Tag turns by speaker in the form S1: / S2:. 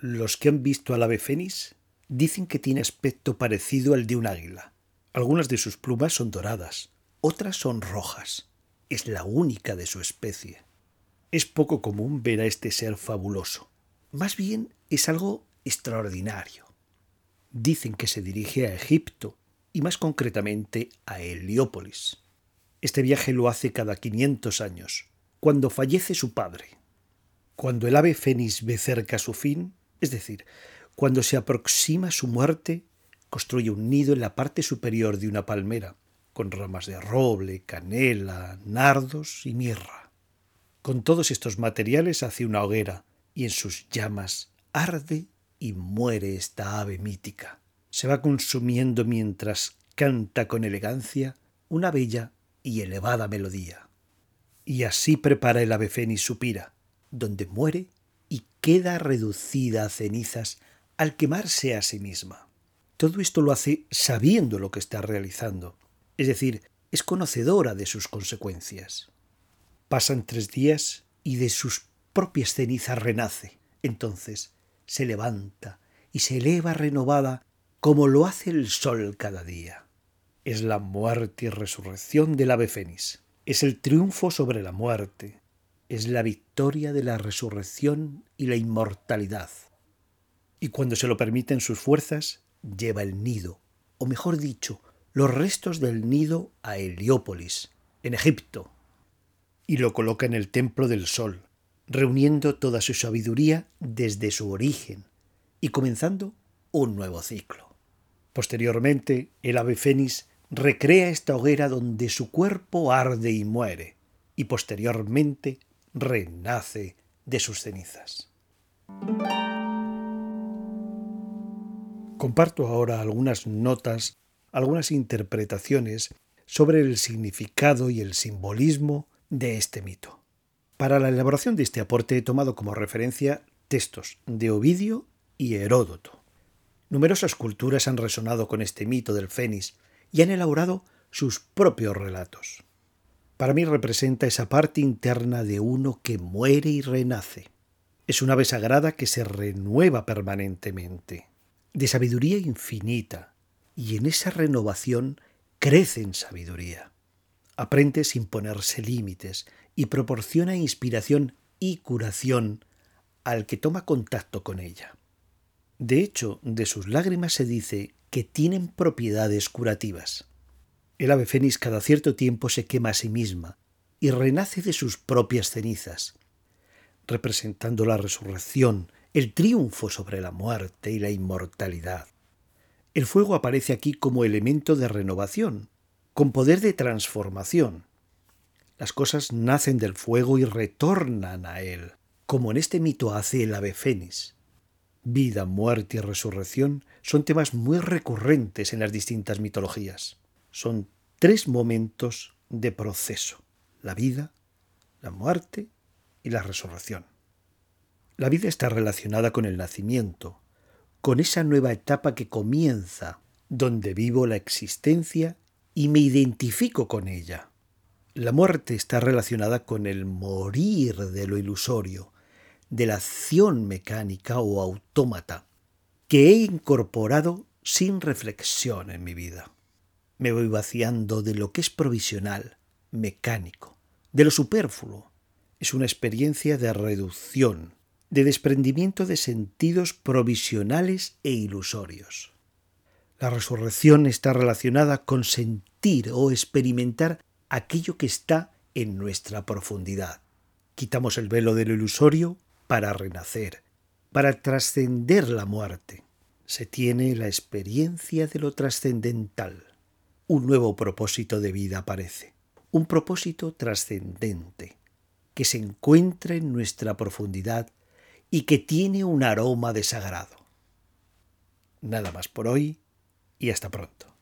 S1: Los que han visto al ave fénix dicen que tiene aspecto parecido al de un águila. Algunas de sus plumas son doradas, otras son rojas. Es la única de su especie. Es poco común ver a este ser fabuloso. Más bien es algo extraordinario. Dicen que se dirige a Egipto y más concretamente a Heliópolis. Este viaje lo hace cada 500 años, cuando fallece su padre. Cuando el ave fénix ve cerca su fin, es decir, cuando se aproxima su muerte, construye un nido en la parte superior de una palmera, con ramas de roble, canela, nardos y mirra. Con todos estos materiales hace una hoguera y en sus llamas arde y muere esta ave mítica. Se va consumiendo mientras canta con elegancia una bella y elevada melodía. Y así prepara el ave fénix su pira, donde muere y queda reducida a cenizas al quemarse a sí misma. Todo esto lo hace sabiendo lo que está realizando, es decir, es conocedora de sus consecuencias. Pasan tres días y de sus propias cenizas renace. Entonces se levanta y se eleva renovada como lo hace el sol cada día. Es la muerte y resurrección del ave fénix. Es el triunfo sobre la muerte, es la victoria de la resurrección y la inmortalidad. Y cuando se lo permiten sus fuerzas, lleva el nido, o mejor dicho, los restos del nido a Heliópolis, en Egipto, y lo coloca en el templo del sol, reuniendo toda su sabiduría desde su origen y comenzando un nuevo ciclo. Posteriormente, el ave fénix recrea esta hoguera donde su cuerpo arde y muere, y posteriormente renace de sus cenizas. Comparto ahora algunas notas, algunas interpretaciones sobre el significado y el simbolismo de este mito. Para la elaboración de este aporte he tomado como referencia textos de Ovidio y Heródoto. Numerosas culturas han resonado con este mito del Fénix y han elaborado sus propios relatos para mí representa esa parte interna de uno que muere y renace. Es una ave sagrada que se renueva permanentemente, de sabiduría infinita, y en esa renovación crece en sabiduría. Aprende sin ponerse límites y proporciona inspiración y curación al que toma contacto con ella. De hecho, de sus lágrimas se dice que tienen propiedades curativas. El ave fénix cada cierto tiempo se quema a sí misma y renace de sus propias cenizas, representando la resurrección, el triunfo sobre la muerte y la inmortalidad. El fuego aparece aquí como elemento de renovación, con poder de transformación. Las cosas nacen del fuego y retornan a él, como en este mito hace el ave fénix. Vida, muerte y resurrección son temas muy recurrentes en las distintas mitologías son tres momentos de proceso, la vida, la muerte y la resurrección. La vida está relacionada con el nacimiento, con esa nueva etapa que comienza, donde vivo la existencia y me identifico con ella. La muerte está relacionada con el morir de lo ilusorio, de la acción mecánica o autómata, que he incorporado sin reflexión en mi vida. Me voy vaciando de lo que es provisional, mecánico, de lo superfluo. Es una experiencia de reducción, de desprendimiento de sentidos provisionales e ilusorios. La resurrección está relacionada con sentir o experimentar aquello que está en nuestra profundidad. Quitamos el velo de lo ilusorio para renacer, para trascender la muerte. Se tiene la experiencia de lo trascendental un nuevo propósito de vida aparece, un propósito trascendente, que se encuentra en nuestra profundidad y que tiene un aroma de sagrado. Nada más por hoy y hasta pronto.